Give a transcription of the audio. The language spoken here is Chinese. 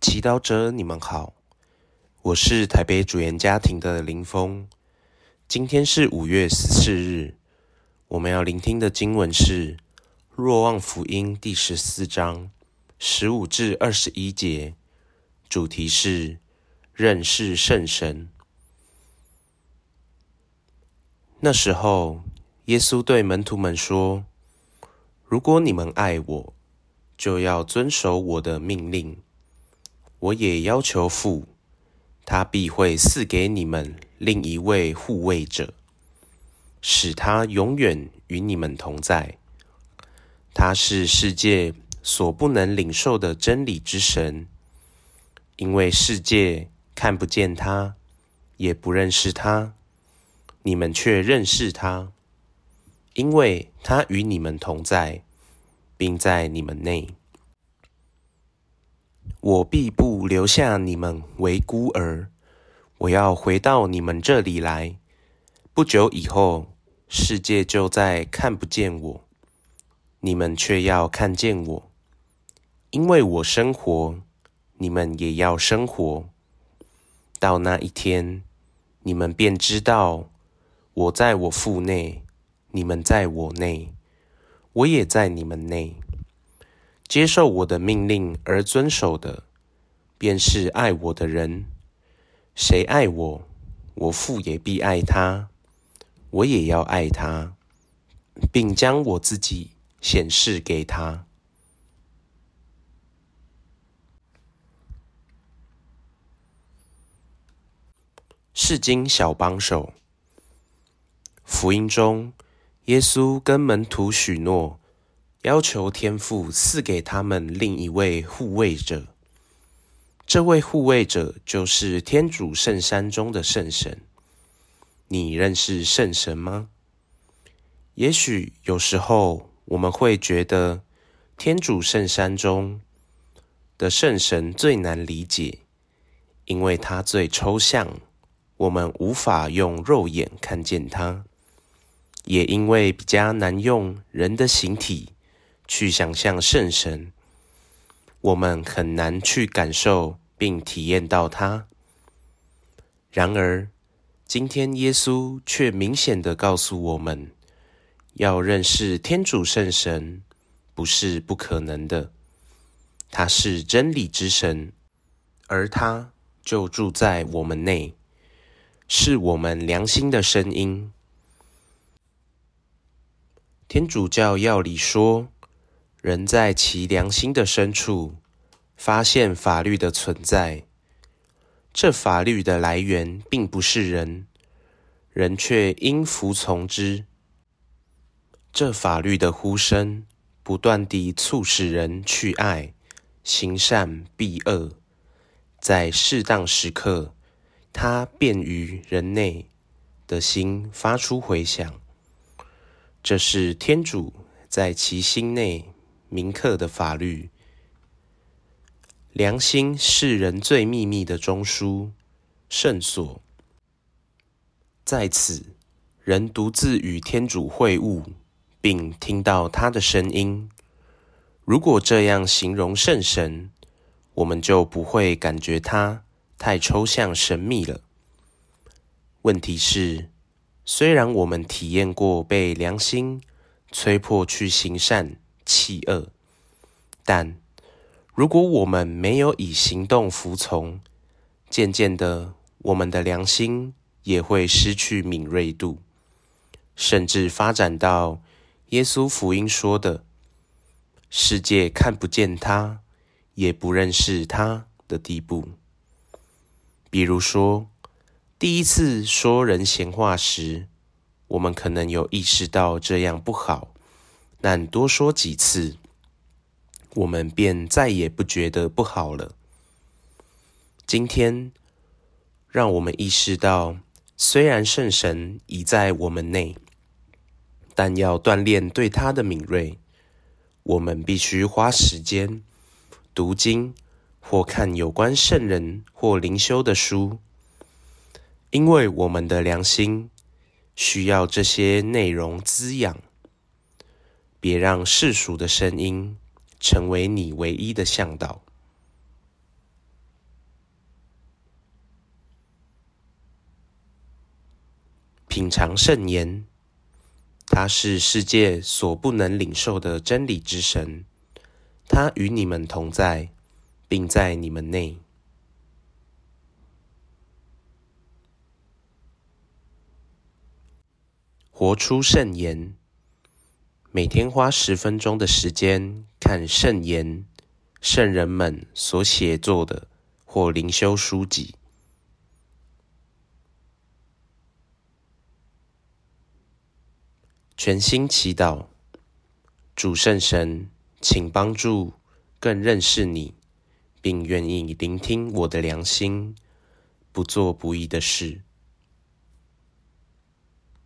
祈祷者，你们好，我是台北主言家庭的林峰。今天是五月十四日，我们要聆听的经文是《若望福音》第十四章十五至二十一节，主题是认识圣神。那时候，耶稣对门徒们说：“如果你们爱我，就要遵守我的命令。”我也要求父，他必会赐给你们另一位护卫者，使他永远与你们同在。他是世界所不能领受的真理之神，因为世界看不见他，也不认识他，你们却认识他，因为他与你们同在，并在你们内。我必不留下你们为孤儿，我要回到你们这里来。不久以后，世界就再看不见我，你们却要看见我，因为我生活，你们也要生活。到那一天，你们便知道我在我腹内，你们在我内，我也在你们内。接受我的命令而遵守的，便是爱我的人。谁爱我，我父也必爱他，我也要爱他，并将我自己显示给他。世经小帮手，福音中，耶稣跟门徒许诺。要求天父赐给他们另一位护卫者，这位护卫者就是天主圣山中的圣神。你认识圣神吗？也许有时候我们会觉得天主圣山中的圣神最难理解，因为它最抽象，我们无法用肉眼看见它，也因为比较难用人的形体。去想象圣神，我们很难去感受并体验到它。然而，今天耶稣却明显地告诉我们，要认识天主圣神不是不可能的。他是真理之神，而他就住在我们内，是我们良心的声音。天主教要理说。人在其良心的深处发现法律的存在，这法律的来源并不是人，人却应服从之。这法律的呼声不断地促使人去爱、行善、避恶，在适当时刻，它便于人内的心发出回响。这是天主在其心内。铭刻的法律，良心是人最秘密的中枢、圣所，在此，人独自与天主会晤，并听到他的声音。如果这样形容圣神，我们就不会感觉他太抽象神秘了。问题是，虽然我们体验过被良心催迫去行善，弃恶，但如果我们没有以行动服从，渐渐的，我们的良心也会失去敏锐度，甚至发展到耶稣福音说的“世界看不见他，也不认识他”的地步。比如说，第一次说人闲话时，我们可能有意识到这样不好。但多说几次，我们便再也不觉得不好了。今天，让我们意识到，虽然圣神已在我们内，但要锻炼对他的敏锐，我们必须花时间读经或看有关圣人或灵修的书，因为我们的良心需要这些内容滋养。别让世俗的声音成为你唯一的向导。品尝圣言他是世界所不能领受的真理之神他与你们同在并在你们内。活出圣言每天花十分钟的时间看圣言，圣人们所写作的或灵修书籍。全心祈祷，主圣神，请帮助更认识你，并愿意聆听我的良心，不做不义的事。